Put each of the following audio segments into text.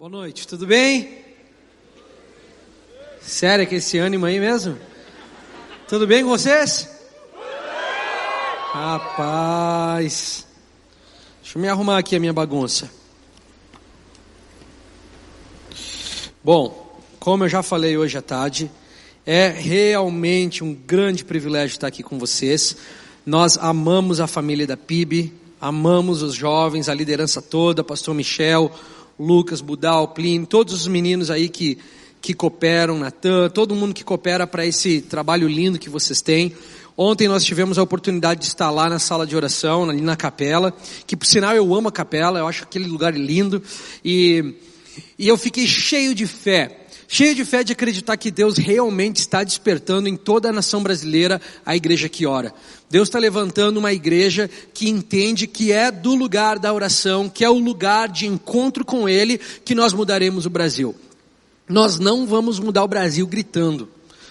Boa noite, tudo bem? Sério que esse ânimo aí mesmo? Tudo bem com vocês? Rapaz, deixa eu me arrumar aqui a minha bagunça. Bom, como eu já falei hoje à tarde, é realmente um grande privilégio estar aqui com vocês. Nós amamos a família da PIB, amamos os jovens, a liderança toda, pastor Michel, Lucas, Budal, Plínio, todos os meninos aí que, que cooperam, Natan, todo mundo que coopera para esse trabalho lindo que vocês têm. Ontem nós tivemos a oportunidade de estar lá na sala de oração, ali na capela, que por sinal eu amo a capela, eu acho aquele lugar lindo, e, e eu fiquei cheio de fé, cheio de fé de acreditar que Deus realmente está despertando em toda a nação brasileira a igreja que ora. Deus está levantando uma igreja que entende que é do lugar da oração, que é o lugar de encontro com Ele, que nós mudaremos o Brasil. Nós não vamos mudar o Brasil gritando.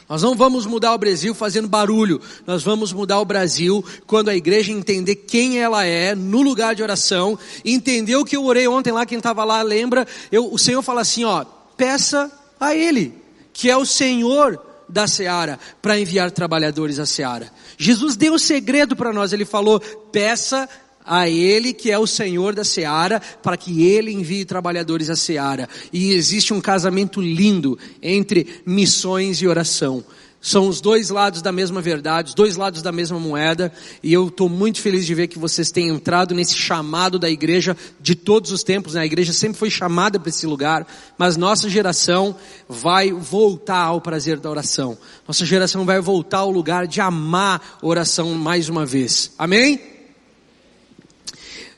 Nós não vamos mudar o Brasil fazendo barulho. Nós vamos mudar o Brasil quando a igreja entender quem ela é no lugar de oração, entender o que eu orei ontem lá, quem estava lá lembra. Eu, o Senhor fala assim, ó, peça a Ele, que é o Senhor da seara, para enviar trabalhadores à seara. Jesus deu o segredo para nós, Ele falou, peça a Ele, que é o Senhor da seara, para que Ele envie trabalhadores à seara. E existe um casamento lindo entre missões e oração. São os dois lados da mesma verdade, os dois lados da mesma moeda, e eu estou muito feliz de ver que vocês têm entrado nesse chamado da igreja de todos os tempos. Né? A igreja sempre foi chamada para esse lugar, mas nossa geração vai voltar ao prazer da oração. Nossa geração vai voltar ao lugar de amar oração mais uma vez. Amém?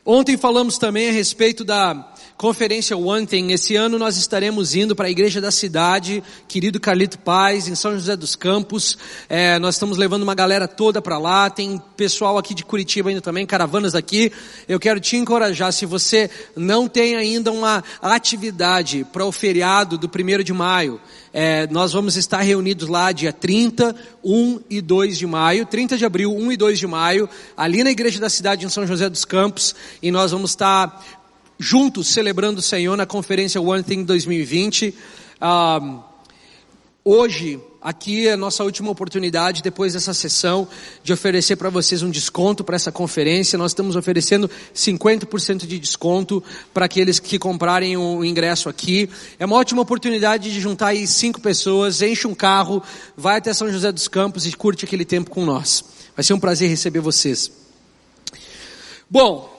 Ontem falamos também a respeito da Conferência One Thing. Esse ano nós estaremos indo para a igreja da cidade, querido Carlito Paz, em São José dos Campos. É, nós estamos levando uma galera toda para lá. Tem pessoal aqui de Curitiba ainda também, caravanas aqui. Eu quero te encorajar, se você não tem ainda uma atividade para o feriado do primeiro de maio, é, nós vamos estar reunidos lá dia 30, 1 e 2 de maio, 30 de abril, 1 e 2 de maio, ali na igreja da cidade em São José dos Campos, e nós vamos estar juntos celebrando o Senhor na conferência One Thing 2020. Ah, hoje, aqui é a nossa última oportunidade, depois dessa sessão, de oferecer para vocês um desconto para essa conferência. Nós estamos oferecendo 50% de desconto para aqueles que comprarem o ingresso aqui. É uma ótima oportunidade de juntar aí cinco pessoas, enche um carro, vai até São José dos Campos e curte aquele tempo com nós. Vai ser um prazer receber vocês. Bom,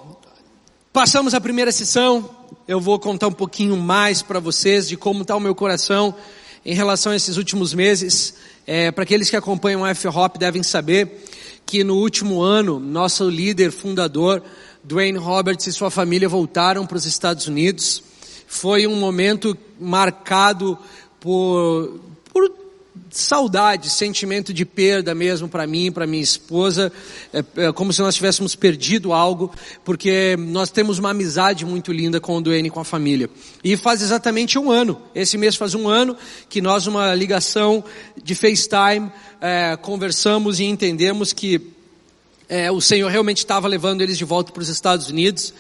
Passamos a primeira sessão, eu vou contar um pouquinho mais para vocês de como está o meu coração em relação a esses últimos meses. É, para aqueles que acompanham o F-Hop devem saber que no último ano, nosso líder fundador, Dwayne Roberts e sua família voltaram para os Estados Unidos. Foi um momento marcado por, por saudade, sentimento de perda mesmo para mim, para minha esposa, é, é, como se nós tivéssemos perdido algo, porque nós temos uma amizade muito linda com o Duane com a família. E faz exatamente um ano, esse mês faz um ano, que nós, uma ligação de FaceTime, é, conversamos e entendemos que é, o Senhor realmente estava levando eles de volta para os Estados Unidos.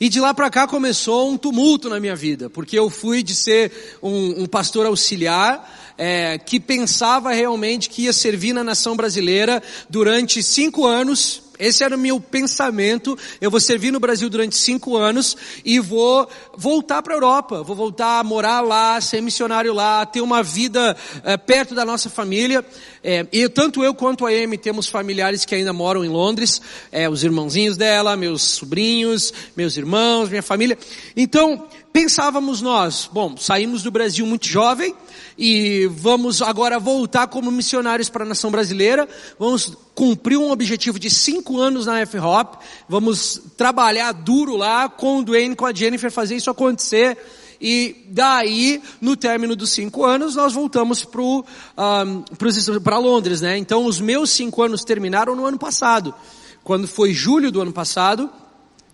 E de lá para cá começou um tumulto na minha vida, porque eu fui de ser um, um pastor auxiliar, é, que pensava realmente que ia servir na nação brasileira durante cinco anos. Esse era o meu pensamento. Eu vou servir no Brasil durante cinco anos e vou voltar para a Europa. Vou voltar a morar lá, ser missionário lá, ter uma vida é, perto da nossa família. É, e tanto eu quanto a Amy temos familiares que ainda moram em Londres, é, os irmãozinhos dela, meus sobrinhos, meus irmãos, minha família. Então, pensávamos nós, bom, saímos do Brasil muito jovem, e vamos agora voltar como missionários para a nação brasileira. Vamos cumprir um objetivo de cinco anos na F-Hop. Vamos trabalhar duro lá com o Dwayne, com a Jennifer, fazer isso acontecer. E daí, no término dos cinco anos, nós voltamos para um, Londres, né? Então, os meus cinco anos terminaram no ano passado. Quando foi julho do ano passado,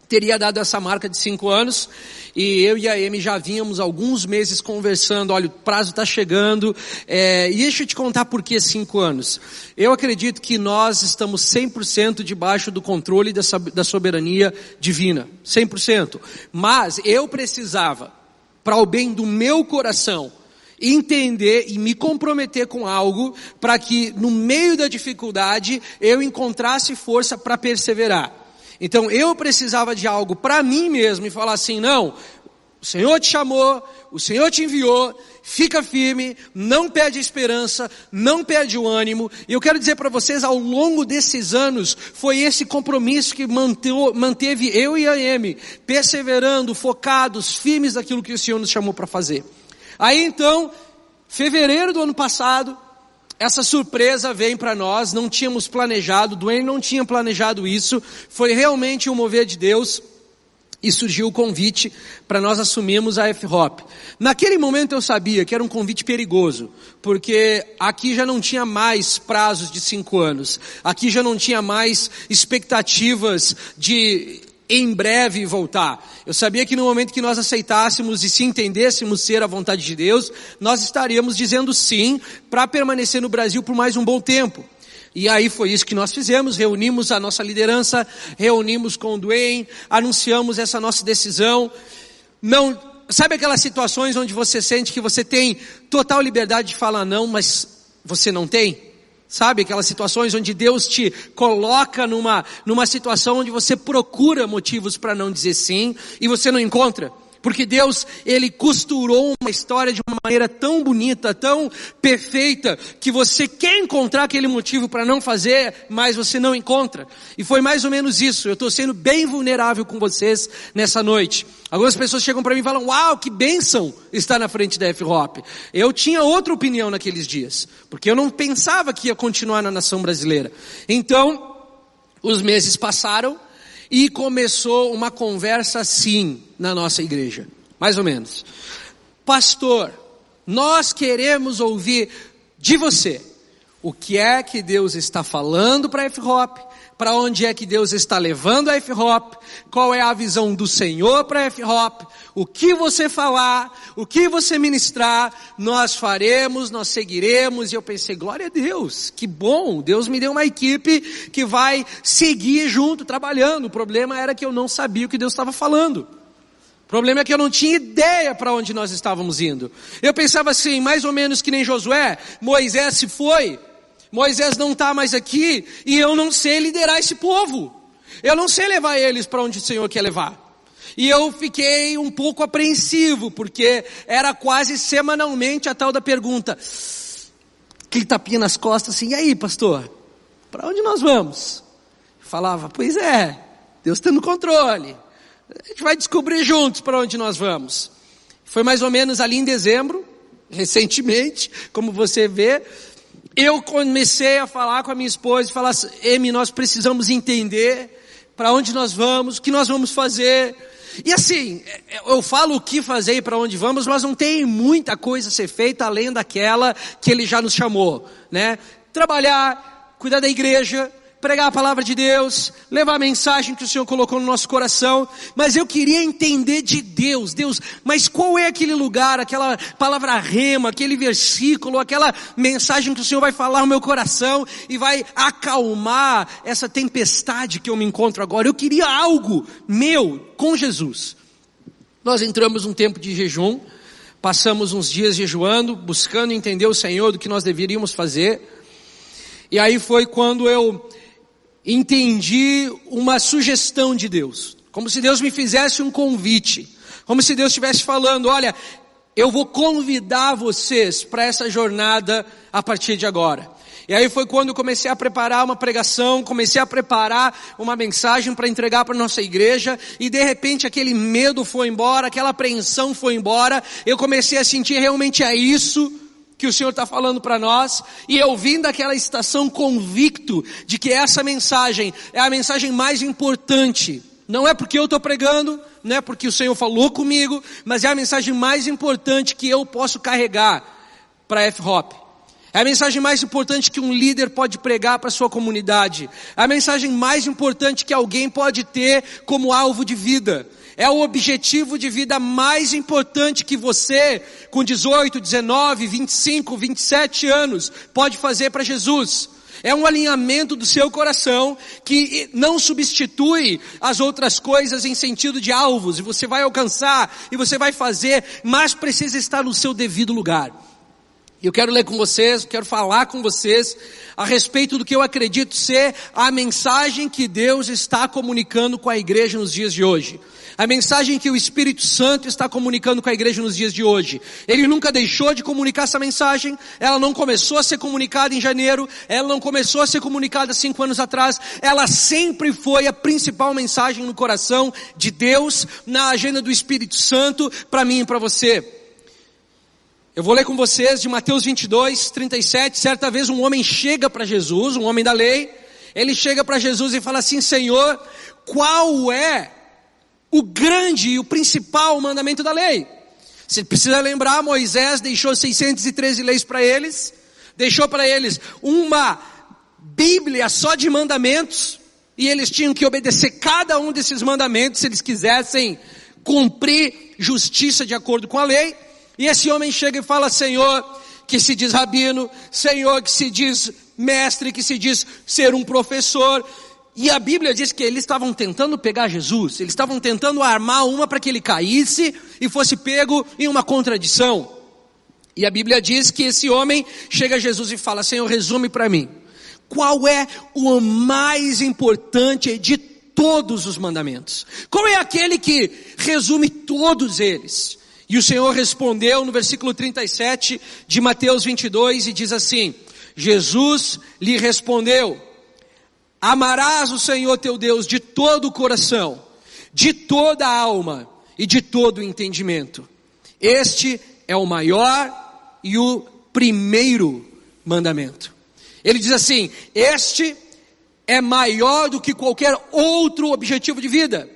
teria dado essa marca de cinco anos e eu e a Amy já vínhamos alguns meses conversando, olha, o prazo está chegando, é, e deixa eu te contar por que cinco anos. Eu acredito que nós estamos 100% debaixo do controle dessa, da soberania divina, 100%. Mas eu precisava para o bem do meu coração, entender e me comprometer com algo para que no meio da dificuldade eu encontrasse força para perseverar. Então eu precisava de algo para mim mesmo e falar assim: não, o Senhor te chamou, o Senhor te enviou, fica firme, não perde a esperança, não perde o ânimo. E eu quero dizer para vocês, ao longo desses anos, foi esse compromisso que manteve eu e a Amy perseverando, focados, firmes naquilo que o Senhor nos chamou para fazer. Aí então, fevereiro do ano passado, essa surpresa vem para nós, não tínhamos planejado, Duane não tinha planejado isso, foi realmente um mover de Deus e surgiu o convite para nós assumirmos a F-Hop. Naquele momento eu sabia que era um convite perigoso, porque aqui já não tinha mais prazos de cinco anos, aqui já não tinha mais expectativas de em breve voltar. Eu sabia que no momento que nós aceitássemos e se entendêssemos ser a vontade de Deus, nós estaríamos dizendo sim para permanecer no Brasil por mais um bom tempo. E aí foi isso que nós fizemos, reunimos a nossa liderança, reunimos com o Duane, anunciamos essa nossa decisão. Não, sabe aquelas situações onde você sente que você tem total liberdade de falar não, mas você não tem? Sabe aquelas situações onde Deus te coloca numa, numa situação onde você procura motivos para não dizer sim e você não encontra? Porque Deus, Ele costurou uma história de uma maneira tão bonita, tão perfeita, que você quer encontrar aquele motivo para não fazer, mas você não encontra. E foi mais ou menos isso. Eu estou sendo bem vulnerável com vocês nessa noite. Algumas pessoas chegam para mim e falam, uau, que bênção estar na frente da F-Hop. Eu tinha outra opinião naqueles dias, porque eu não pensava que ia continuar na nação brasileira. Então, os meses passaram, e começou uma conversa assim na nossa igreja, mais ou menos. Pastor, nós queremos ouvir de você o que é que Deus está falando para a F-Hop, para onde é que Deus está levando a F-Hop, qual é a visão do Senhor para a F-Hop, o que você falar, o que você ministrar, nós faremos, nós seguiremos. E eu pensei, glória a Deus, que bom, Deus me deu uma equipe que vai seguir junto, trabalhando. O problema era que eu não sabia o que Deus estava falando. O problema é que eu não tinha ideia para onde nós estávamos indo. Eu pensava assim, mais ou menos que nem Josué, Moisés se foi, Moisés não está mais aqui e eu não sei liderar esse povo. Eu não sei levar eles para onde o Senhor quer levar. E eu fiquei um pouco apreensivo, porque era quase semanalmente a tal da pergunta. Aquele tapinha nas costas assim, e aí pastor, para onde nós vamos? Eu falava, pois é, Deus está no controle. A gente vai descobrir juntos para onde nós vamos. Foi mais ou menos ali em dezembro, recentemente, como você vê, eu comecei a falar com a minha esposa e falar, Emi, nós precisamos entender para onde nós vamos, o que nós vamos fazer. E assim, eu falo o que fazer e para onde vamos, mas não tem muita coisa a ser feita além daquela que ele já nos chamou, né? Trabalhar, cuidar da igreja, pregar a palavra de Deus, levar a mensagem que o Senhor colocou no nosso coração, mas eu queria entender de Deus, Deus, mas qual é aquele lugar, aquela palavra rema, aquele versículo, aquela mensagem que o Senhor vai falar no meu coração e vai acalmar essa tempestade que eu me encontro agora. Eu queria algo meu com Jesus. Nós entramos num tempo de jejum, passamos uns dias jejuando, buscando entender o Senhor do que nós deveríamos fazer. E aí foi quando eu entendi uma sugestão de Deus. Como se Deus me fizesse um convite. Como se Deus estivesse falando, olha, eu vou convidar vocês para essa jornada a partir de agora. E aí foi quando eu comecei a preparar uma pregação, comecei a preparar uma mensagem para entregar para nossa igreja, e de repente aquele medo foi embora, aquela apreensão foi embora, eu comecei a sentir realmente é isso que o Senhor está falando para nós, e eu vim daquela estação convicto de que essa mensagem é a mensagem mais importante. Não é porque eu estou pregando, não é porque o Senhor falou comigo, mas é a mensagem mais importante que eu posso carregar para F-Hop. É a mensagem mais importante que um líder pode pregar para sua comunidade. É a mensagem mais importante que alguém pode ter como alvo de vida. É o objetivo de vida mais importante que você, com 18, 19, 25, 27 anos, pode fazer para Jesus. É um alinhamento do seu coração que não substitui as outras coisas em sentido de alvos, e você vai alcançar, e você vai fazer, mas precisa estar no seu devido lugar. Eu quero ler com vocês, quero falar com vocês a respeito do que eu acredito ser a mensagem que Deus está comunicando com a igreja nos dias de hoje. A mensagem que o Espírito Santo está comunicando com a igreja nos dias de hoje. Ele nunca deixou de comunicar essa mensagem, ela não começou a ser comunicada em janeiro, ela não começou a ser comunicada cinco anos atrás, ela sempre foi a principal mensagem no coração de Deus, na agenda do Espírito Santo, para mim e para você. Eu vou ler com vocês de Mateus 22, 37. Certa vez um homem chega para Jesus, um homem da lei, ele chega para Jesus e fala assim: Senhor, qual é o grande e o principal mandamento da lei? Você precisa lembrar, Moisés deixou 613 leis para eles, deixou para eles uma Bíblia só de mandamentos, e eles tinham que obedecer cada um desses mandamentos se eles quisessem cumprir justiça de acordo com a lei. E esse homem chega e fala: Senhor, que se diz rabino, Senhor, que se diz mestre, que se diz ser um professor. E a Bíblia diz que eles estavam tentando pegar Jesus, eles estavam tentando armar uma para que ele caísse e fosse pego em uma contradição. E a Bíblia diz que esse homem chega a Jesus e fala: Senhor, resume para mim, qual é o mais importante de todos os mandamentos? Qual é aquele que resume todos eles? E o Senhor respondeu no versículo 37 de Mateus 22 e diz assim: Jesus lhe respondeu: Amarás o Senhor teu Deus de todo o coração, de toda a alma e de todo o entendimento. Este é o maior e o primeiro mandamento. Ele diz assim: Este é maior do que qualquer outro objetivo de vida.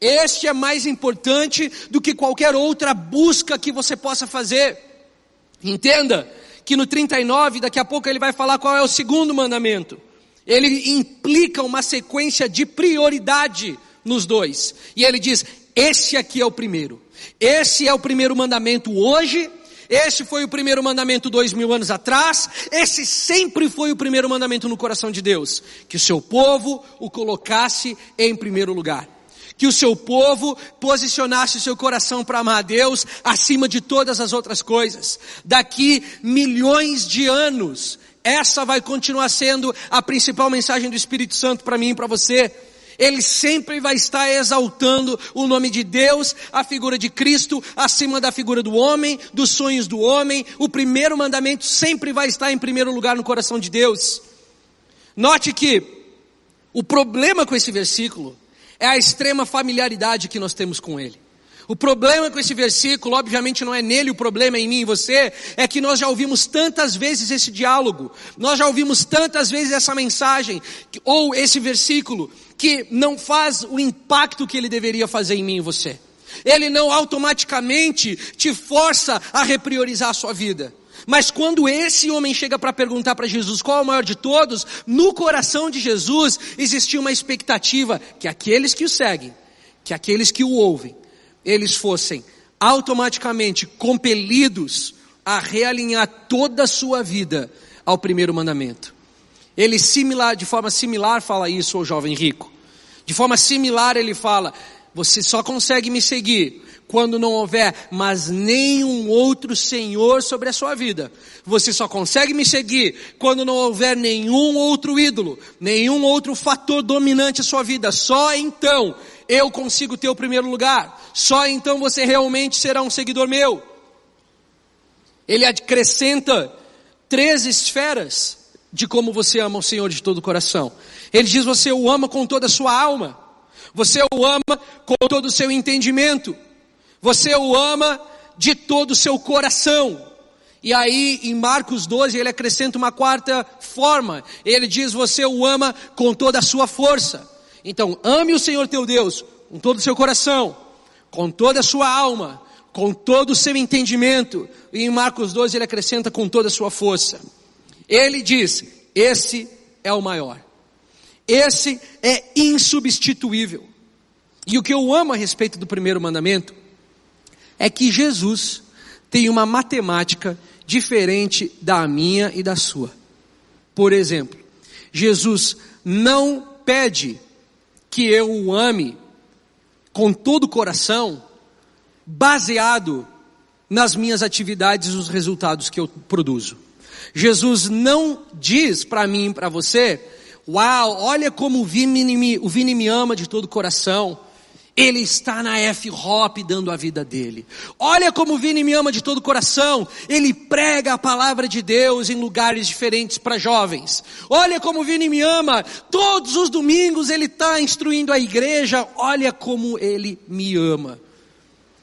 Este é mais importante do que qualquer outra busca que você possa fazer. Entenda que no 39, daqui a pouco ele vai falar qual é o segundo mandamento. Ele implica uma sequência de prioridade nos dois. E ele diz: esse aqui é o primeiro. Esse é o primeiro mandamento hoje. Esse foi o primeiro mandamento dois mil anos atrás. Esse sempre foi o primeiro mandamento no coração de Deus. Que o seu povo o colocasse em primeiro lugar que o seu povo posicionasse o seu coração para amar a Deus acima de todas as outras coisas. Daqui milhões de anos, essa vai continuar sendo a principal mensagem do Espírito Santo para mim e para você. Ele sempre vai estar exaltando o nome de Deus, a figura de Cristo, acima da figura do homem, dos sonhos do homem. O primeiro mandamento sempre vai estar em primeiro lugar no coração de Deus. Note que o problema com esse versículo é a extrema familiaridade que nós temos com ele. O problema com esse versículo, obviamente não é nele, o problema é em mim e você, é que nós já ouvimos tantas vezes esse diálogo, nós já ouvimos tantas vezes essa mensagem, ou esse versículo, que não faz o impacto que ele deveria fazer em mim e você. Ele não automaticamente te força a repriorizar a sua vida. Mas quando esse homem chega para perguntar para Jesus qual é o maior de todos, no coração de Jesus existia uma expectativa que aqueles que o seguem, que aqueles que o ouvem, eles fossem automaticamente compelidos a realinhar toda a sua vida ao primeiro mandamento. Ele similar, de forma similar fala isso ao jovem rico. De forma similar ele fala: você só consegue me seguir quando não houver mais nenhum outro Senhor sobre a sua vida. Você só consegue me seguir quando não houver nenhum outro ídolo, nenhum outro fator dominante a sua vida. Só então eu consigo ter o primeiro lugar. Só então você realmente será um seguidor meu. Ele acrescenta três esferas de como você ama o Senhor de todo o coração. Ele diz: você o ama com toda a sua alma. Você o ama com todo o seu entendimento. Você o ama de todo o seu coração. E aí, em Marcos 12, ele acrescenta uma quarta forma. Ele diz: Você o ama com toda a sua força. Então, ame o Senhor teu Deus com todo o seu coração, com toda a sua alma, com todo o seu entendimento. E em Marcos 12, ele acrescenta com toda a sua força. Ele diz: Esse é o maior. Esse é insubstituível. E o que eu amo a respeito do primeiro mandamento é que Jesus tem uma matemática diferente da minha e da sua. Por exemplo, Jesus não pede que eu o ame com todo o coração, baseado nas minhas atividades e os resultados que eu produzo. Jesus não diz para mim e para você, uau, olha como o Vini, me, o Vini me ama de todo o coração. Ele está na F-Hop dando a vida dele. Olha como o Vini me ama de todo o coração. Ele prega a palavra de Deus em lugares diferentes para jovens. Olha como o Vini me ama. Todos os domingos ele está instruindo a igreja. Olha como ele me ama.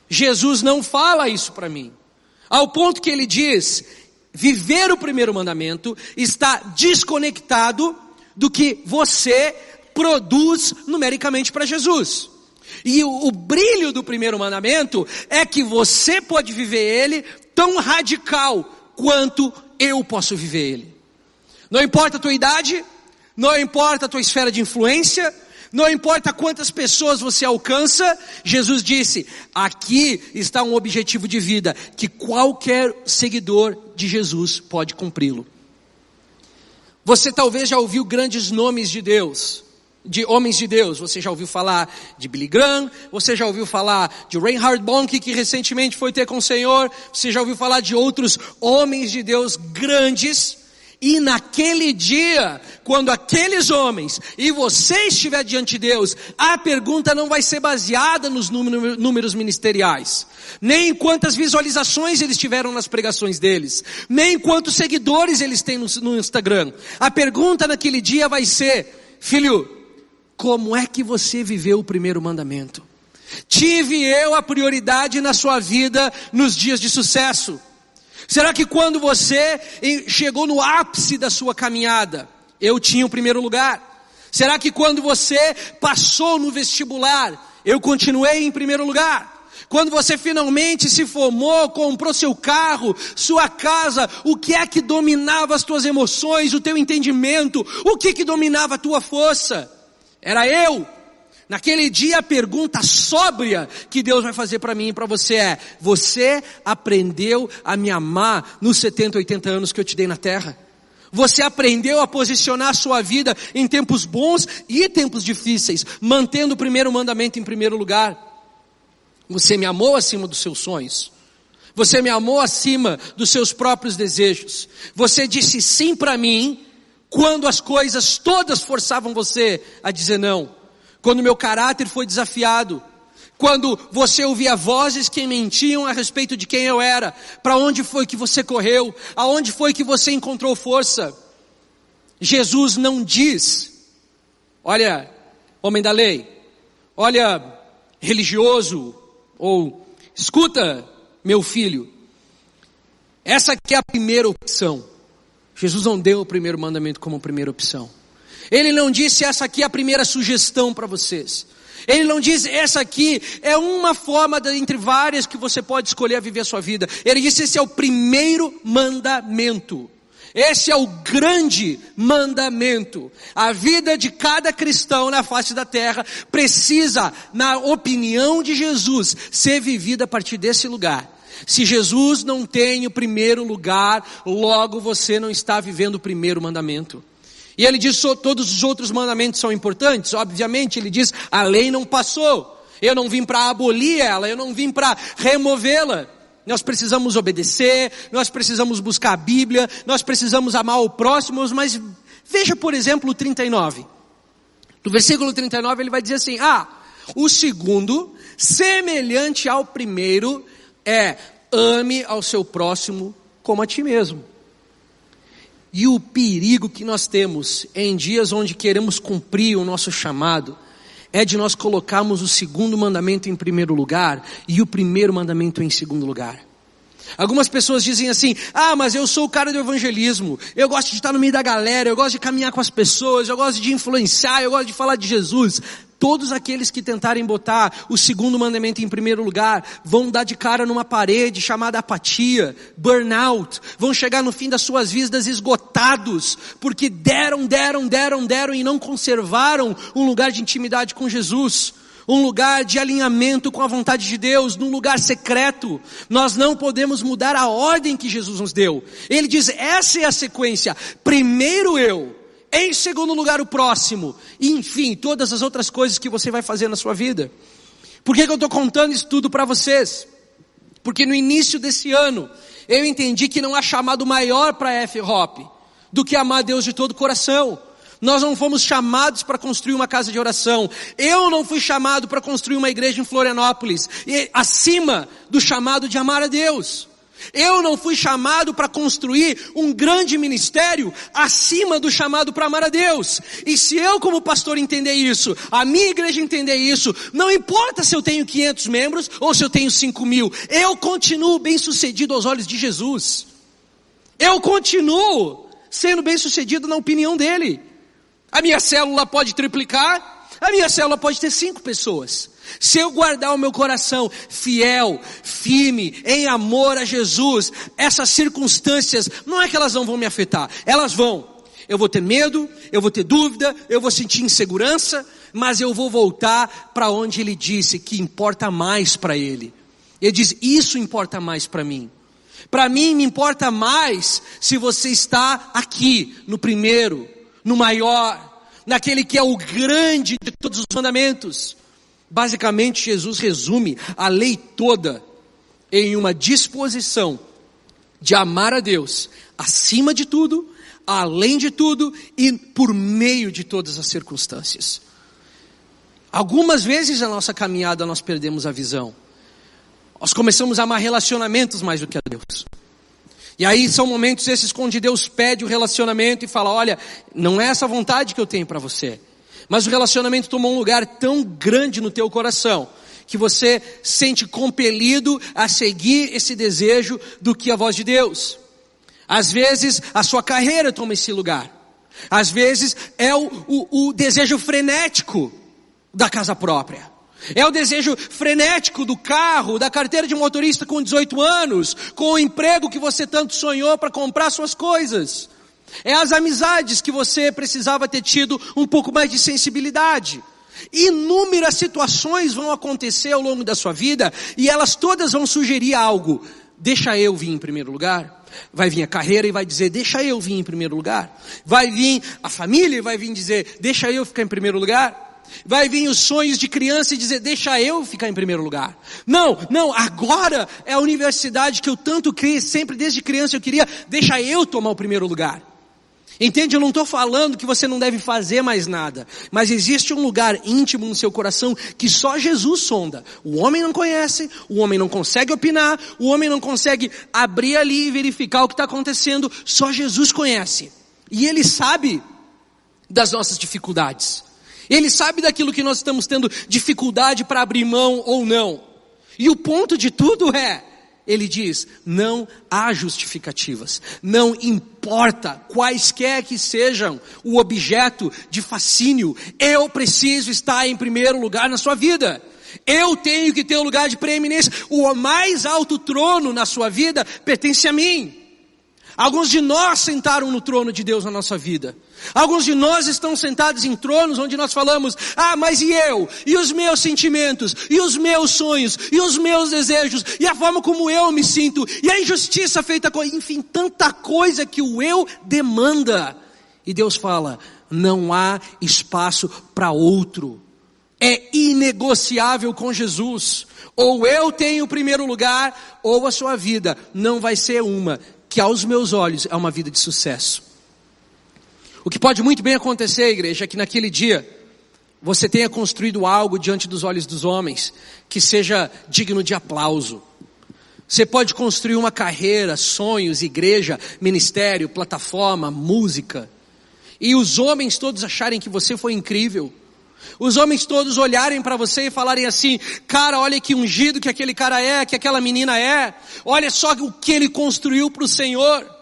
Jesus não fala isso para mim. Ao ponto que ele diz: viver o primeiro mandamento está desconectado do que você produz numericamente para Jesus. E o, o, brilho do primeiro mandamento é que você pode viver ele tão radical quanto eu posso viver ele. Não importa a tua idade, não importa a tua esfera de influência, não importa quantas pessoas você alcança, Jesus disse: aqui está um objetivo de vida que qualquer seguidor de Jesus pode cumpri-lo. Você talvez já ouviu grandes nomes de Deus, de homens de Deus. Você já ouviu falar de Billy Graham, você já ouviu falar de Reinhard Bonk, que recentemente foi ter com o Senhor, você já ouviu falar de outros homens de Deus grandes. E naquele dia, quando aqueles homens e você estiver diante de Deus, a pergunta não vai ser baseada nos números ministeriais, nem em quantas visualizações eles tiveram nas pregações deles, nem quantos seguidores eles têm no Instagram. A pergunta naquele dia vai ser, filho, como é que você viveu o primeiro mandamento? Tive eu a prioridade na sua vida nos dias de sucesso? Será que quando você chegou no ápice da sua caminhada, eu tinha o primeiro lugar? Será que quando você passou no vestibular, eu continuei em primeiro lugar? Quando você finalmente se formou, comprou seu carro, sua casa, o que é que dominava as tuas emoções, o teu entendimento, o que que dominava a tua força? Era eu. Naquele dia a pergunta sóbria que Deus vai fazer para mim e para você é: você aprendeu a me amar nos 70, 80 anos que eu te dei na terra? Você aprendeu a posicionar a sua vida em tempos bons e tempos difíceis, mantendo o primeiro mandamento em primeiro lugar? Você me amou acima dos seus sonhos? Você me amou acima dos seus próprios desejos? Você disse sim para mim quando as coisas todas forçavam você a dizer não? quando meu caráter foi desafiado, quando você ouvia vozes que mentiam a respeito de quem eu era, para onde foi que você correu, aonde foi que você encontrou força. Jesus não diz, olha, homem da lei, olha, religioso, ou escuta, meu filho, essa aqui é a primeira opção. Jesus não deu o primeiro mandamento como primeira opção. Ele não disse essa aqui é a primeira sugestão para vocês. Ele não diz essa aqui é uma forma de, entre várias que você pode escolher a viver a sua vida. Ele disse esse é o primeiro mandamento. Esse é o grande mandamento. A vida de cada cristão na face da terra precisa, na opinião de Jesus, ser vivida a partir desse lugar. Se Jesus não tem o primeiro lugar, logo você não está vivendo o primeiro mandamento. E ele diz: todos os outros mandamentos são importantes? Obviamente, ele diz: a lei não passou. Eu não vim para abolir ela, eu não vim para removê-la. Nós precisamos obedecer, nós precisamos buscar a Bíblia, nós precisamos amar o próximo, mas veja, por exemplo, o 39. No versículo 39 ele vai dizer assim: Ah, o segundo, semelhante ao primeiro, é ame ao seu próximo como a ti mesmo. E o perigo que nós temos em dias onde queremos cumprir o nosso chamado é de nós colocarmos o segundo mandamento em primeiro lugar e o primeiro mandamento em segundo lugar. Algumas pessoas dizem assim: ah, mas eu sou o cara do evangelismo, eu gosto de estar no meio da galera, eu gosto de caminhar com as pessoas, eu gosto de influenciar, eu gosto de falar de Jesus. Todos aqueles que tentarem botar o segundo mandamento em primeiro lugar vão dar de cara numa parede chamada apatia, burnout, vão chegar no fim das suas vidas esgotados, porque deram, deram, deram, deram e não conservaram um lugar de intimidade com Jesus um lugar de alinhamento com a vontade de Deus, num lugar secreto. Nós não podemos mudar a ordem que Jesus nos deu. Ele diz: essa é a sequência. Primeiro eu, Em segundo lugar, o próximo. E, enfim, todas as outras coisas que você vai fazer na sua vida. Por que, que eu estou contando isso tudo para vocês? Porque no início desse ano, eu entendi que não há chamado maior para F-Hop do que amar Deus de todo o coração. Nós não fomos chamados para construir uma casa de oração. Eu não fui chamado para construir uma igreja em Florianópolis, e, acima do chamado de amar a Deus. Eu não fui chamado para construir um grande ministério acima do chamado para amar a Deus. E se eu, como pastor, entender isso, a minha igreja entender isso, não importa se eu tenho 500 membros ou se eu tenho 5 mil, eu continuo bem sucedido aos olhos de Jesus. Eu continuo sendo bem sucedido na opinião dele. A minha célula pode triplicar, a minha célula pode ter cinco pessoas. Se eu guardar o meu coração fiel, firme, em amor a Jesus, essas circunstâncias, não é que elas não vão me afetar, elas vão. Eu vou ter medo, eu vou ter dúvida, eu vou sentir insegurança, mas eu vou voltar para onde ele disse que importa mais para ele. Ele diz: Isso importa mais para mim. Para mim, me importa mais se você está aqui, no primeiro, no maior, naquele que é o grande de todos os mandamentos. Basicamente, Jesus resume a lei toda em uma disposição de amar a Deus acima de tudo, além de tudo e por meio de todas as circunstâncias. Algumas vezes na nossa caminhada nós perdemos a visão. Nós começamos a amar relacionamentos mais do que a Deus. E aí são momentos esses onde Deus pede o relacionamento e fala: olha, não é essa vontade que eu tenho para você. Mas o relacionamento tomou um lugar tão grande no teu coração que você sente compelido a seguir esse desejo do que a voz de Deus. Às vezes a sua carreira toma esse lugar. Às vezes é o, o, o desejo frenético da casa própria. É o desejo frenético do carro, da carteira de motorista com 18 anos, com o emprego que você tanto sonhou para comprar suas coisas. É as amizades que você precisava ter tido um pouco mais de sensibilidade. Inúmeras situações vão acontecer ao longo da sua vida e elas todas vão sugerir algo. Deixa eu vir em primeiro lugar. Vai vir a carreira e vai dizer, deixa eu vir em primeiro lugar. Vai vir a família e vai vir dizer, deixa eu ficar em primeiro lugar. Vai vir os sonhos de criança e dizer, deixa eu ficar em primeiro lugar. Não, não, agora é a universidade que eu tanto criei, sempre desde criança eu queria, deixa eu tomar o primeiro lugar. Entende? Eu não estou falando que você não deve fazer mais nada, mas existe um lugar íntimo no seu coração que só Jesus sonda. O homem não conhece, o homem não consegue opinar, o homem não consegue abrir ali e verificar o que está acontecendo, só Jesus conhece. E ele sabe das nossas dificuldades. Ele sabe daquilo que nós estamos tendo dificuldade para abrir mão ou não. E o ponto de tudo é, ele diz, não há justificativas. Não importa quaisquer que sejam o objeto de fascínio, eu preciso estar em primeiro lugar na sua vida. Eu tenho que ter um lugar de preeminência. O mais alto trono na sua vida pertence a mim. Alguns de nós sentaram no trono de Deus na nossa vida. Alguns de nós estão sentados em tronos onde nós falamos: ah, mas e eu? E os meus sentimentos? E os meus sonhos? E os meus desejos? E a forma como eu me sinto? E a injustiça feita com. Enfim, tanta coisa que o eu demanda. E Deus fala: não há espaço para outro. É inegociável com Jesus. Ou eu tenho o primeiro lugar, ou a sua vida não vai ser uma que aos meus olhos é uma vida de sucesso. O que pode muito bem acontecer, igreja, é que naquele dia você tenha construído algo diante dos olhos dos homens que seja digno de aplauso. Você pode construir uma carreira, sonhos, igreja, ministério, plataforma, música. E os homens todos acharem que você foi incrível. Os homens todos olharem para você e falarem assim: cara, olha que ungido que aquele cara é, que aquela menina é, olha só o que ele construiu para o Senhor.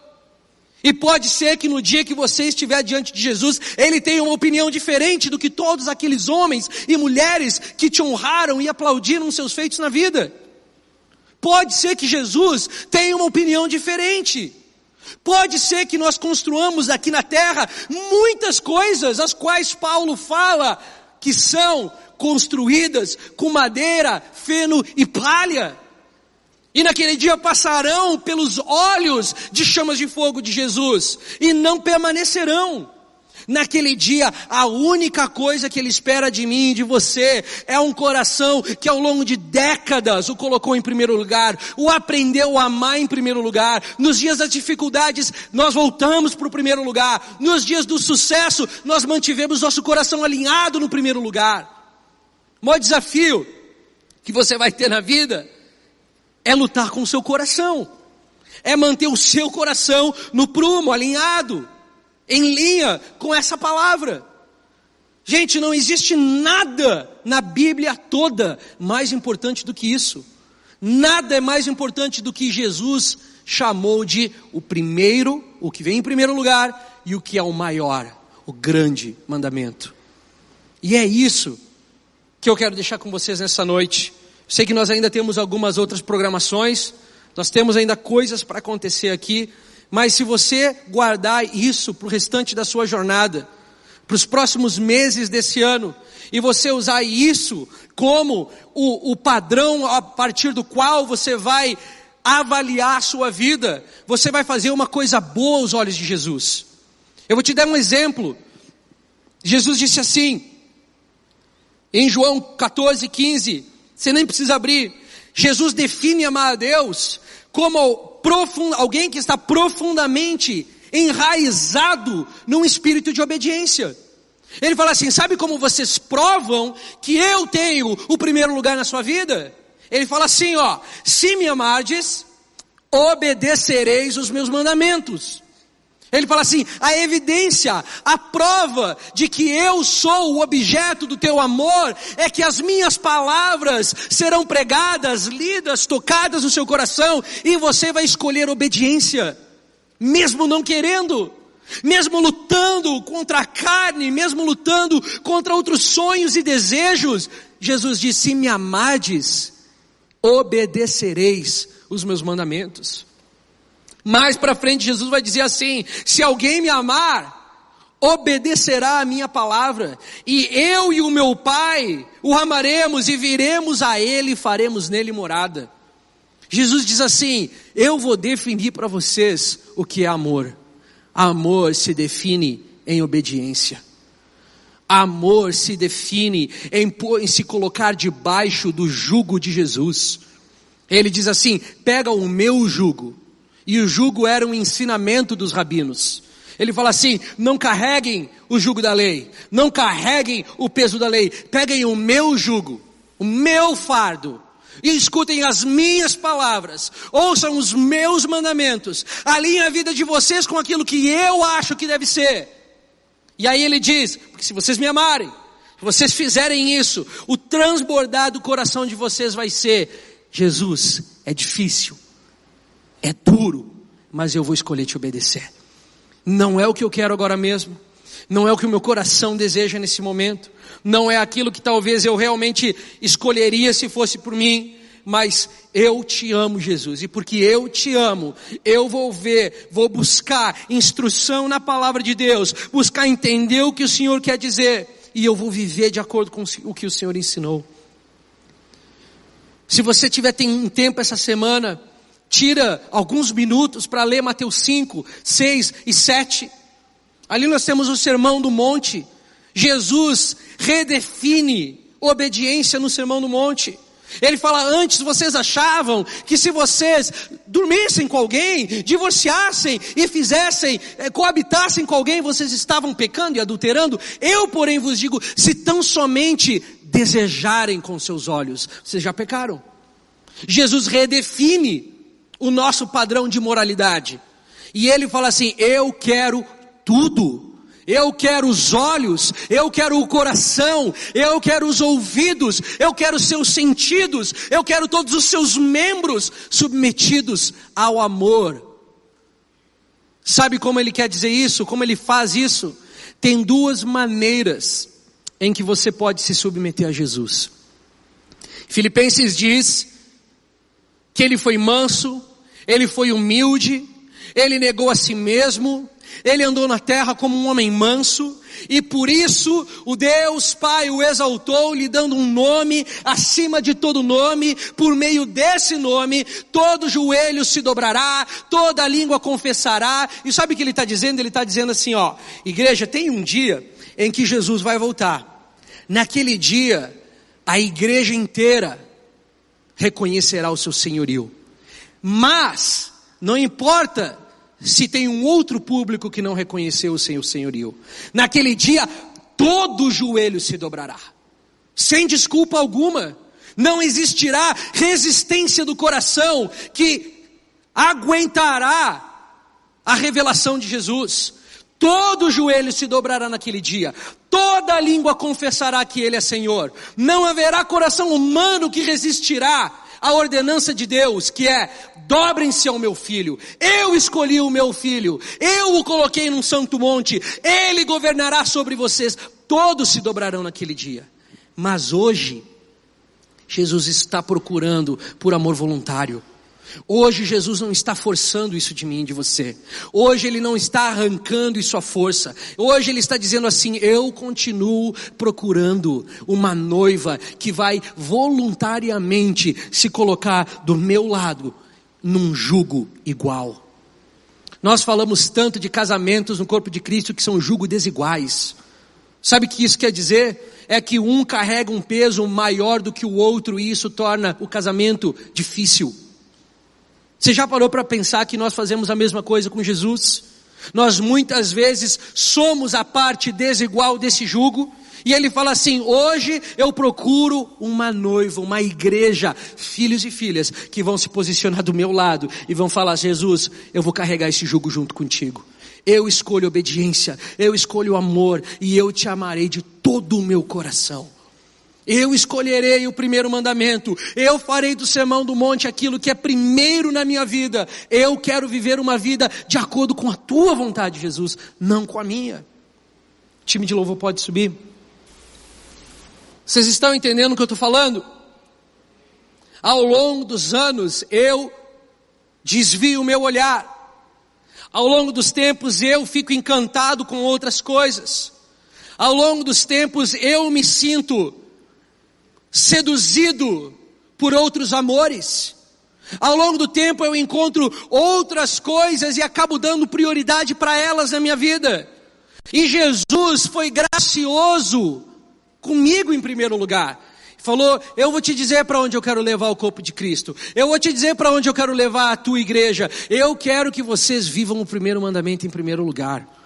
E pode ser que no dia que você estiver diante de Jesus, ele tenha uma opinião diferente do que todos aqueles homens e mulheres que te honraram e aplaudiram seus feitos na vida. Pode ser que Jesus tenha uma opinião diferente. Pode ser que nós construamos aqui na terra muitas coisas, as quais Paulo fala que são construídas com madeira, feno e palha. E naquele dia passarão pelos olhos de chamas de fogo de Jesus e não permanecerão. Naquele dia, a única coisa que Ele espera de mim e de você é um coração que ao longo de décadas o colocou em primeiro lugar, o aprendeu a amar em primeiro lugar. Nos dias das dificuldades, nós voltamos para o primeiro lugar. Nos dias do sucesso, nós mantivemos nosso coração alinhado no primeiro lugar. O maior desafio que você vai ter na vida é lutar com o seu coração, é manter o seu coração no prumo, alinhado em linha com essa palavra. Gente, não existe nada na Bíblia toda mais importante do que isso. Nada é mais importante do que Jesus chamou de o primeiro, o que vem em primeiro lugar e o que é o maior, o grande mandamento. E é isso que eu quero deixar com vocês nessa noite. Sei que nós ainda temos algumas outras programações, nós temos ainda coisas para acontecer aqui, mas se você guardar isso para o restante da sua jornada, para os próximos meses desse ano, e você usar isso como o, o padrão a partir do qual você vai avaliar a sua vida, você vai fazer uma coisa boa aos olhos de Jesus. Eu vou te dar um exemplo. Jesus disse assim, em João 14, 15, você nem precisa abrir. Jesus define amar a Deus como profund, alguém que está profundamente enraizado num espírito de obediência. Ele fala assim: sabe como vocês provam que eu tenho o primeiro lugar na sua vida? Ele fala assim: ó, se me amardes, obedecereis os meus mandamentos. Ele fala assim: a evidência, a prova de que eu sou o objeto do teu amor é que as minhas palavras serão pregadas, lidas, tocadas no seu coração e você vai escolher obediência, mesmo não querendo, mesmo lutando contra a carne, mesmo lutando contra outros sonhos e desejos. Jesus disse: se me amardes, obedecereis os meus mandamentos. Mais para frente, Jesus vai dizer assim: se alguém me amar, obedecerá a minha palavra, e eu e o meu Pai o amaremos e viremos a Ele e faremos nele morada. Jesus diz assim: Eu vou definir para vocês o que é amor. Amor se define em obediência. Amor se define em, em se colocar debaixo do jugo de Jesus. Ele diz assim: pega o meu jugo e o jugo era um ensinamento dos rabinos. Ele fala assim: não carreguem o jugo da lei, não carreguem o peso da lei, peguem o meu jugo, o meu fardo, e escutem as minhas palavras, ouçam os meus mandamentos, alinhem a vida de vocês com aquilo que eu acho que deve ser. E aí ele diz: porque se vocês me amarem, se vocês fizerem isso, o transbordar do coração de vocês vai ser: Jesus, é difícil, é duro, mas eu vou escolher te obedecer. Não é o que eu quero agora mesmo. Não é o que o meu coração deseja nesse momento. Não é aquilo que talvez eu realmente escolheria se fosse por mim. Mas eu te amo, Jesus. E porque eu te amo, eu vou ver, vou buscar instrução na palavra de Deus, buscar entender o que o Senhor quer dizer. E eu vou viver de acordo com o que o Senhor ensinou. Se você tiver um tempo essa semana, tira alguns minutos para ler Mateus 5, 6 e 7. Ali nós temos o sermão do monte. Jesus redefine obediência no sermão do monte. Ele fala: antes vocês achavam que se vocês dormissem com alguém, divorciassem e fizessem, eh, coabitassem com alguém, vocês estavam pecando e adulterando. Eu, porém, vos digo: se tão somente desejarem com seus olhos, vocês já pecaram. Jesus redefine o nosso padrão de moralidade. E ele fala assim: Eu quero tudo. Eu quero os olhos, eu quero o coração, eu quero os ouvidos, eu quero os seus sentidos, eu quero todos os seus membros submetidos ao amor. Sabe como ele quer dizer isso? Como ele faz isso? Tem duas maneiras em que você pode se submeter a Jesus. Filipenses diz que ele foi manso, ele foi humilde, ele negou a si mesmo, ele andou na terra como um homem manso, e por isso o Deus Pai o exaltou, lhe dando um nome acima de todo nome, por meio desse nome, todo joelho se dobrará, toda língua confessará, e sabe o que ele está dizendo? Ele está dizendo assim, ó, igreja, tem um dia em que Jesus vai voltar, naquele dia, a igreja inteira reconhecerá o seu senhorio, mas, não importa se tem um outro público que não reconheceu o seu senhorio. Naquele dia, todo joelho se dobrará, sem desculpa alguma. Não existirá resistência do coração que aguentará a revelação de Jesus. Todo joelho se dobrará naquele dia, toda língua confessará que Ele é Senhor. Não haverá coração humano que resistirá à ordenança de Deus, que é dobrem-se ao meu filho. Eu escolhi o meu filho. Eu o coloquei num santo monte. Ele governará sobre vocês. Todos se dobrarão naquele dia. Mas hoje, Jesus está procurando por amor voluntário. Hoje Jesus não está forçando isso de mim de você. Hoje Ele não está arrancando isso à força. Hoje Ele está dizendo assim: eu continuo procurando uma noiva que vai voluntariamente se colocar do meu lado num jugo igual. Nós falamos tanto de casamentos no corpo de Cristo que são jugo desiguais. Sabe o que isso quer dizer? É que um carrega um peso maior do que o outro e isso torna o casamento difícil. Você já parou para pensar que nós fazemos a mesma coisa com Jesus? Nós muitas vezes somos a parte desigual desse jugo e ele fala assim: hoje eu procuro uma noiva, uma igreja, filhos e filhas, que vão se posicionar do meu lado e vão falar: Jesus, eu vou carregar esse jugo junto contigo. Eu escolho obediência, eu escolho amor e eu te amarei de todo o meu coração. Eu escolherei o primeiro mandamento. Eu farei do sermão do monte aquilo que é primeiro na minha vida. Eu quero viver uma vida de acordo com a tua vontade, Jesus, não com a minha. O time de louvor pode subir. Vocês estão entendendo o que eu estou falando? Ao longo dos anos, eu desvio o meu olhar. Ao longo dos tempos, eu fico encantado com outras coisas. Ao longo dos tempos, eu me sinto seduzido por outros amores. Ao longo do tempo, eu encontro outras coisas e acabo dando prioridade para elas na minha vida. E Jesus foi gracioso comigo em primeiro lugar. Falou: Eu vou te dizer para onde eu quero levar o corpo de Cristo. Eu vou te dizer para onde eu quero levar a tua igreja. Eu quero que vocês vivam o primeiro mandamento em primeiro lugar.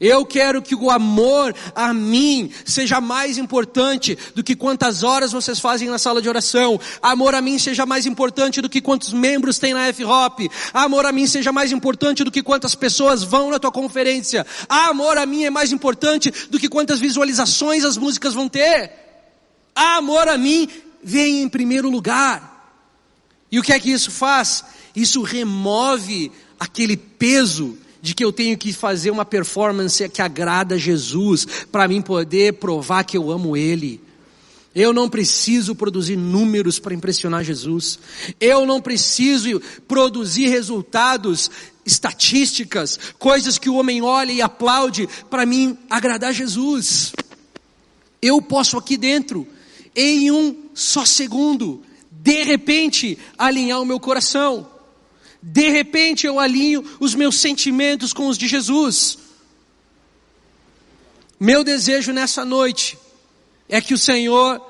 Eu quero que o amor a mim seja mais importante do que quantas horas vocês fazem na sala de oração. Amor a mim seja mais importante do que quantos membros tem na F-Hop. Amor a mim seja mais importante do que quantas pessoas vão na tua conferência. Amor a mim é mais importante do que quantas visualizações as músicas vão ter. Amor a mim vem em primeiro lugar. E o que é que isso faz? Isso remove aquele peso de que eu tenho que fazer uma performance que agrada Jesus para mim poder provar que eu amo Ele. Eu não preciso produzir números para impressionar Jesus. Eu não preciso produzir resultados, estatísticas, coisas que o homem olha e aplaude para mim agradar Jesus. Eu posso aqui dentro, em um só segundo, de repente, alinhar o meu coração. De repente eu alinho os meus sentimentos com os de Jesus. Meu desejo nessa noite é que o Senhor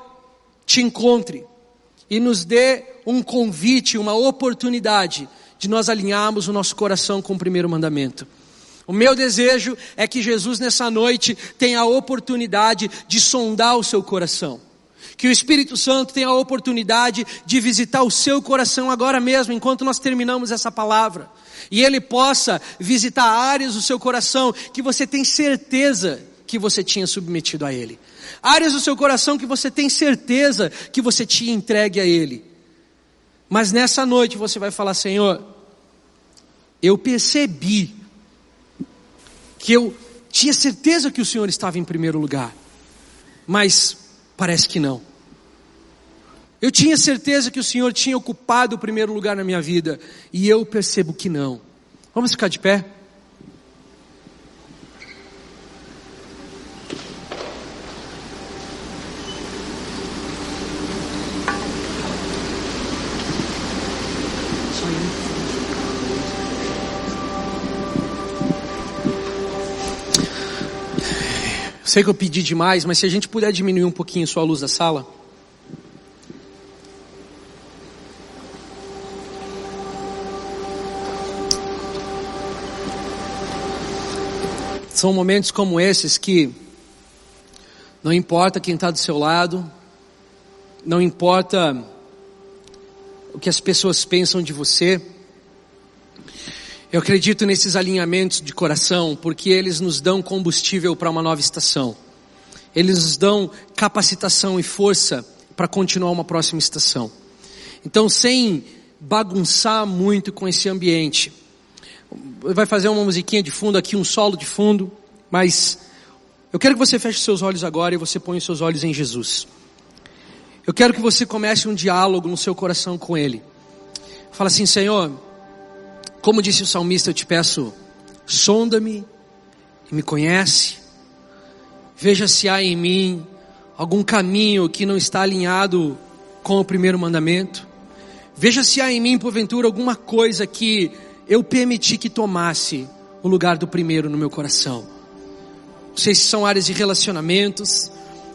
te encontre e nos dê um convite, uma oportunidade de nós alinharmos o nosso coração com o primeiro mandamento. O meu desejo é que Jesus nessa noite tenha a oportunidade de sondar o seu coração que o Espírito Santo tenha a oportunidade de visitar o seu coração agora mesmo, enquanto nós terminamos essa palavra. E ele possa visitar áreas do seu coração que você tem certeza que você tinha submetido a ele. Áreas do seu coração que você tem certeza que você tinha entregue a ele. Mas nessa noite você vai falar, Senhor, eu percebi que eu tinha certeza que o Senhor estava em primeiro lugar, mas parece que não. Eu tinha certeza que o Senhor tinha ocupado o primeiro lugar na minha vida, e eu percebo que não. Vamos ficar de pé? Sei que eu pedi demais, mas se a gente puder diminuir um pouquinho sua luz da sala. São momentos como esses que não importa quem está do seu lado, não importa o que as pessoas pensam de você. Eu acredito nesses alinhamentos de coração porque eles nos dão combustível para uma nova estação. Eles nos dão capacitação e força para continuar uma próxima estação. Então, sem bagunçar muito com esse ambiente, vai fazer uma musiquinha de fundo aqui, um solo de fundo, mas eu quero que você feche seus olhos agora e você ponha seus olhos em Jesus. Eu quero que você comece um diálogo no seu coração com Ele. Fala assim, Senhor, como disse o salmista, eu te peço, sonda-me e me conhece. Veja se há em mim algum caminho que não está alinhado com o primeiro mandamento. Veja se há em mim, porventura, alguma coisa que eu permiti que tomasse o lugar do primeiro no meu coração. Não sei se são áreas de relacionamentos,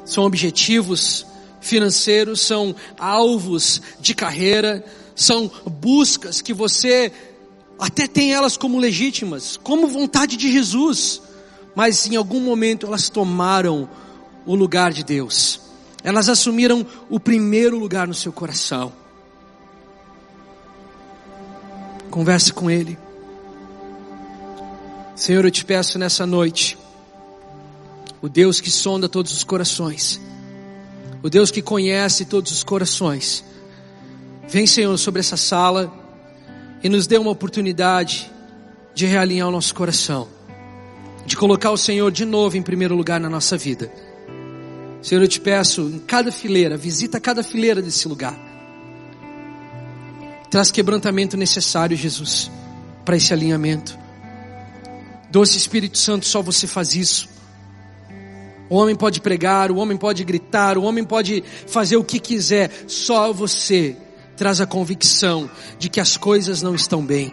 são objetivos financeiros, são alvos de carreira, são buscas que você até tem elas como legítimas, como vontade de Jesus, mas em algum momento elas tomaram o lugar de Deus. Elas assumiram o primeiro lugar no seu coração. Converse com Ele. Senhor, eu te peço nessa noite, o Deus que sonda todos os corações, o Deus que conhece todos os corações, vem, Senhor, sobre essa sala e nos dê uma oportunidade de realinhar o nosso coração, de colocar o Senhor de novo em primeiro lugar na nossa vida. Senhor, eu te peço, em cada fileira, visita cada fileira desse lugar. Traz quebrantamento necessário, Jesus, para esse alinhamento. Doce Espírito Santo, só você faz isso. O homem pode pregar, o homem pode gritar, o homem pode fazer o que quiser, só você traz a convicção de que as coisas não estão bem.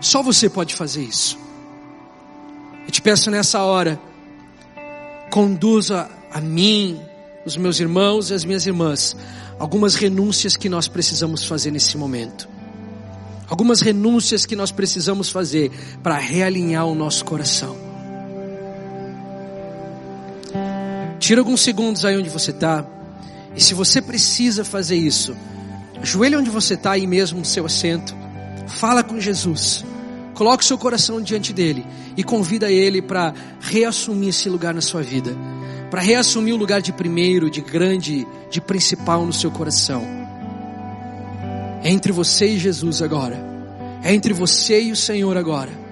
Só você pode fazer isso. Eu te peço nessa hora, conduza a mim, os meus irmãos e as minhas irmãs, algumas renúncias que nós precisamos fazer nesse momento. Algumas renúncias que nós precisamos fazer para realinhar o nosso coração. Tira alguns segundos aí onde você está. E se você precisa fazer isso, Ajoelha onde você está aí mesmo no seu assento. Fala com Jesus. Coloque seu coração diante dele e convida ele para reassumir esse lugar na sua vida. Para reassumir o lugar de primeiro, de grande, de principal no seu coração. É entre você e Jesus agora. É entre você e o Senhor agora.